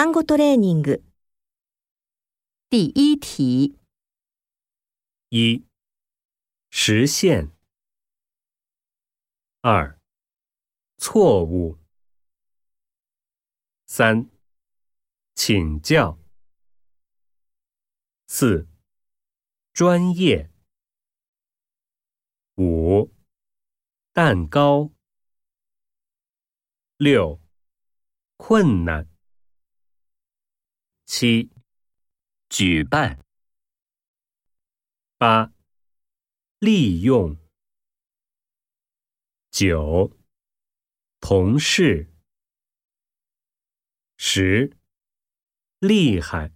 単語トレーニング。第一题，一、实现；二、错误；三、请教；四、专业；五、蛋糕；六、困难； 七，举办。八，利用。九，同事。十，厉害。